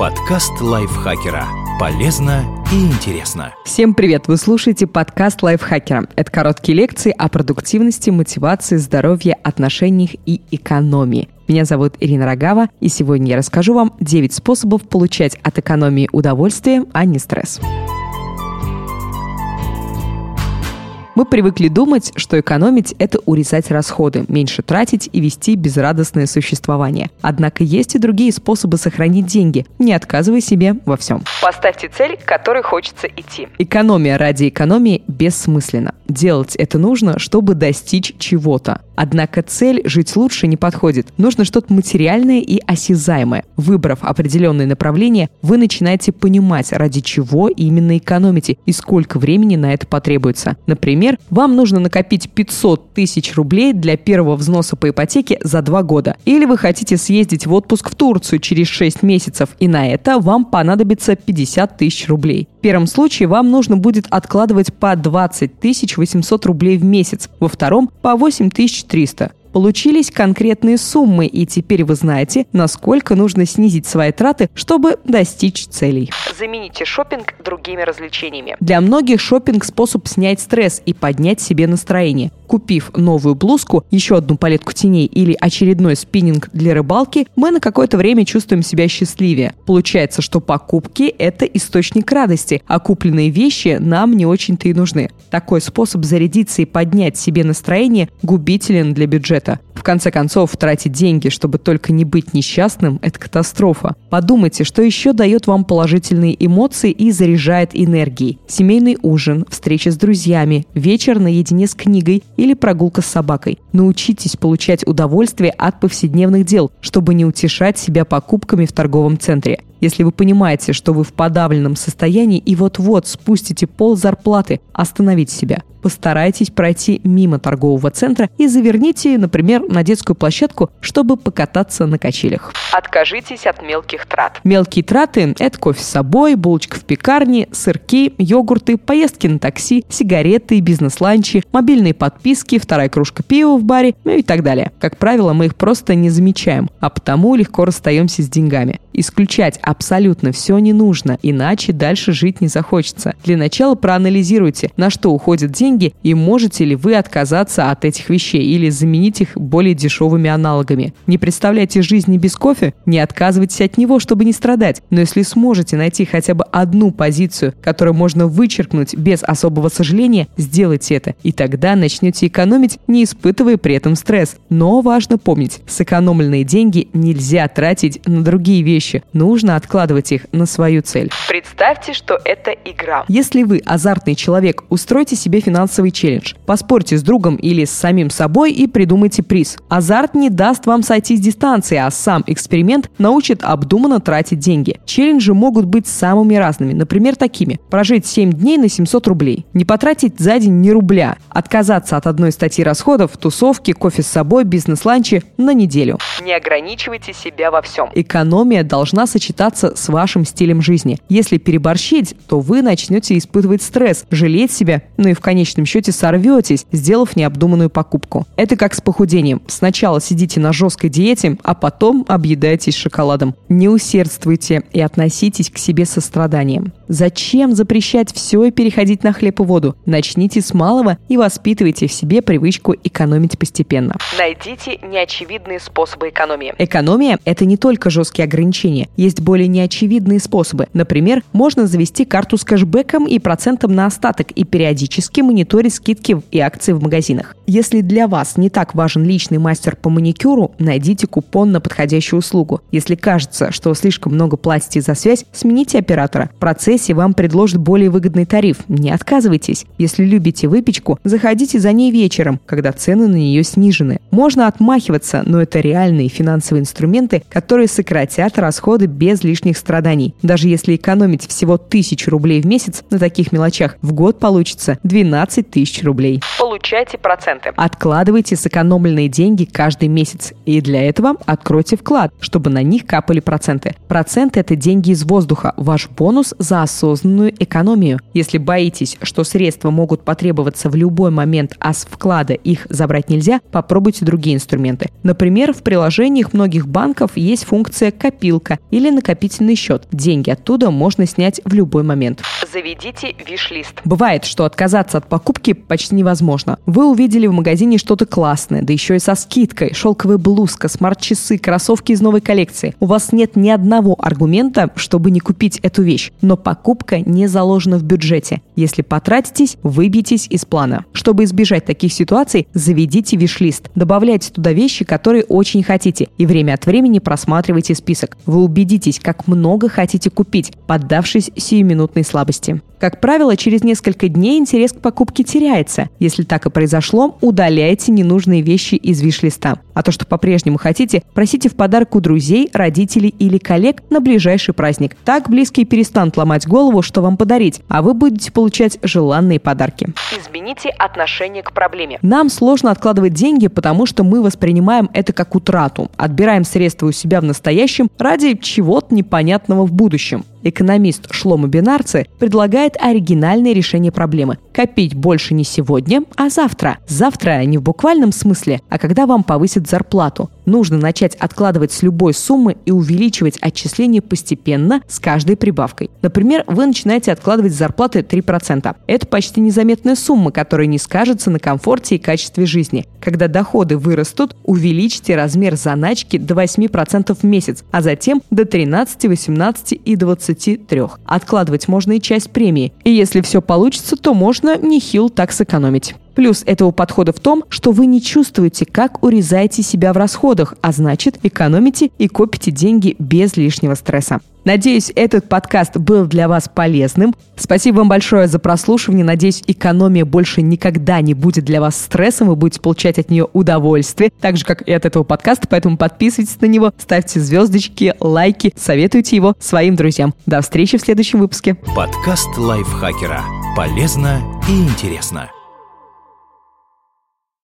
Подкаст лайфхакера. Полезно и интересно. Всем привет! Вы слушаете подкаст лайфхакера. Это короткие лекции о продуктивности, мотивации, здоровье, отношениях и экономии. Меня зовут Ирина Рогава, и сегодня я расскажу вам 9 способов получать от экономии удовольствие, а не стресс. Мы привыкли думать, что экономить – это урезать расходы, меньше тратить и вести безрадостное существование. Однако есть и другие способы сохранить деньги, не отказывая себе во всем. Поставьте цель, к которой хочется идти. Экономия ради экономии бессмысленна. Делать это нужно, чтобы достичь чего-то. Однако цель «жить лучше» не подходит. Нужно что-то материальное и осязаемое. Выбрав определенное направление, вы начинаете понимать, ради чего именно экономите и сколько времени на это потребуется. Например, вам нужно накопить 500 тысяч рублей для первого взноса по ипотеке за два года. Или вы хотите съездить в отпуск в Турцию через 6 месяцев, и на это вам понадобится 50 тысяч рублей. В первом случае вам нужно будет откладывать по 20 800 рублей в месяц, во втором – по 8 300. Получились конкретные суммы, и теперь вы знаете, насколько нужно снизить свои траты, чтобы достичь целей. Замените шопинг другими развлечениями. Для многих шопинг способ снять стресс и поднять себе настроение. Купив новую блузку, еще одну палетку теней или очередной спиннинг для рыбалки, мы на какое-то время чувствуем себя счастливее. Получается, что покупки – это источник радости, а купленные вещи нам не очень-то и нужны. Такой способ зарядиться и поднять себе настроение губителен для бюджета. В конце концов, тратить деньги, чтобы только не быть несчастным – это катастрофа. Подумайте, что еще дает вам положительные эмоции и заряжает энергией. Семейный ужин, встреча с друзьями, вечер наедине с книгой или прогулка с собакой. Научитесь получать удовольствие от повседневных дел, чтобы не утешать себя покупками в торговом центре. Если вы понимаете, что вы в подавленном состоянии и вот-вот спустите пол зарплаты, остановите себя. Постарайтесь пройти мимо торгового центра и заверните, например, на детскую площадку, чтобы покататься на качелях. Откажитесь от мелких трат. Мелкие траты – это кофе с собой, булочка в пекарне, сырки, йогурты, поездки на такси, сигареты, бизнес-ланчи, мобильные подписки, вторая кружка пива в баре, ну и так далее. Как правило, мы их просто не замечаем, а потому легко расстаемся с деньгами. Исключать абсолютно все не нужно, иначе дальше жить не захочется. Для начала проанализируйте, на что уходят деньги и можете ли вы отказаться от этих вещей или заменить их более дешевыми аналогами. Не представляйте жизни без кофе? Не отказывайтесь от него, чтобы не страдать. Но если сможете найти хотя бы одну позицию, которую можно вычеркнуть без особого сожаления, сделайте это. И тогда начнете экономить, не испытывая при этом стресс. Но важно помнить, сэкономленные деньги нельзя тратить на другие вещи нужно откладывать их на свою цель. Представьте, что это игра. Если вы азартный человек, устройте себе финансовый челлендж. Поспорьте с другом или с самим собой и придумайте приз. Азарт не даст вам сойти с дистанции, а сам эксперимент научит обдуманно тратить деньги. Челленджи могут быть самыми разными, например, такими. Прожить 7 дней на 700 рублей. Не потратить за день ни рубля. Отказаться от одной статьи расходов, тусовки, кофе с собой, бизнес-ланчи на неделю. Не ограничивайте себя во всем. Экономия должна сочетаться с вашим стилем жизни. Если переборщить, то вы начнете испытывать стресс, жалеть себя, ну и в конечном счете сорветесь, сделав необдуманную покупку. Это как с похудением. Сначала сидите на жесткой диете, а потом объедаетесь шоколадом. Не усердствуйте и относитесь к себе со страданием. Зачем запрещать все и переходить на хлеб и воду? Начните с малого и воспитывайте в себе привычку экономить постепенно. Найдите неочевидные способы экономии. Экономия – это не только жесткие ограничения. Есть более неочевидные способы. Например, можно завести карту с кэшбэком и процентом на остаток и периодически мониторить скидки и акции в магазинах. Если для вас не так важен личный мастер по маникюру, найдите купон на подходящую услугу. Если кажется, что слишком много платите за связь, смените оператора. В процессе вам предложат более выгодный тариф. Не отказывайтесь. Если любите выпечку, заходите за ней вечером, когда цены на нее снижены. Можно отмахиваться, но это реальные финансовые инструменты, которые сократят расходы без лишних страданий. Даже если экономить всего тысячу рублей в месяц на таких мелочах, в год получится 12 тысяч рублей. Получайте проценты. Откладывайте сэкономленные деньги каждый месяц. И для этого откройте вклад, чтобы на них капали проценты. Проценты – это деньги из воздуха, ваш бонус за осознанную экономию. Если боитесь, что средства могут потребоваться в любой момент, а с вклада их забрать нельзя, попробуйте другие инструменты. Например, в приложениях многих банков есть функция «Копилка» или накопительный накопительный счет. Деньги оттуда можно снять в любой момент. Заведите виш-лист. Бывает, что отказаться от покупки почти невозможно. Вы увидели в магазине что-то классное, да еще и со скидкой. Шелковая блузка, смарт-часы, кроссовки из новой коллекции. У вас нет ни одного аргумента, чтобы не купить эту вещь. Но покупка не заложена в бюджете. Если потратитесь, выбьетесь из плана. Чтобы избежать таких ситуаций, заведите виш-лист. Добавляйте туда вещи, которые очень хотите, и время от времени просматривайте список. Вы убедитесь, как много хотите купить, поддавшись сиюминутной слабости. Как правило, через несколько дней интерес к покупке теряется. Если так и произошло, удаляйте ненужные вещи из виш-листа. А то, что по-прежнему хотите, просите в подарок у друзей, родителей или коллег на ближайший праздник. Так близкие перестанут ломать голову, что вам подарить, а вы будете получать желанные подарки. Измените отношение к проблеме. Нам сложно откладывать деньги, потому что мы воспринимаем это как утрату. Отбираем средства у себя в настоящем ради чего-то непонятного в будущем. Экономист Шлома Бинарцы предлагает оригинальное решение проблемы – копить больше не сегодня, а завтра. Завтра не в буквальном смысле, а когда вам повысят зарплату. Нужно начать откладывать с любой суммы и увеличивать отчисления постепенно с каждой прибавкой. Например, вы начинаете откладывать с зарплаты 3%. Это почти незаметная сумма, которая не скажется на комфорте и качестве жизни. Когда доходы вырастут, увеличьте размер заначки до 8% в месяц, а затем до 13, 18 и 23. Откладывать можно и часть премии. И если все получится, то можно нехил так сэкономить. Плюс этого подхода в том, что вы не чувствуете, как урезаете себя в расходах, а значит экономите и копите деньги без лишнего стресса. Надеюсь, этот подкаст был для вас полезным. Спасибо вам большое за прослушивание. Надеюсь, экономия больше никогда не будет для вас стрессом. Вы будете получать от нее удовольствие, так же, как и от этого подкаста. Поэтому подписывайтесь на него, ставьте звездочки, лайки, советуйте его своим друзьям. До встречи в следующем выпуске. Подкаст лайфхакера. Полезно и интересно.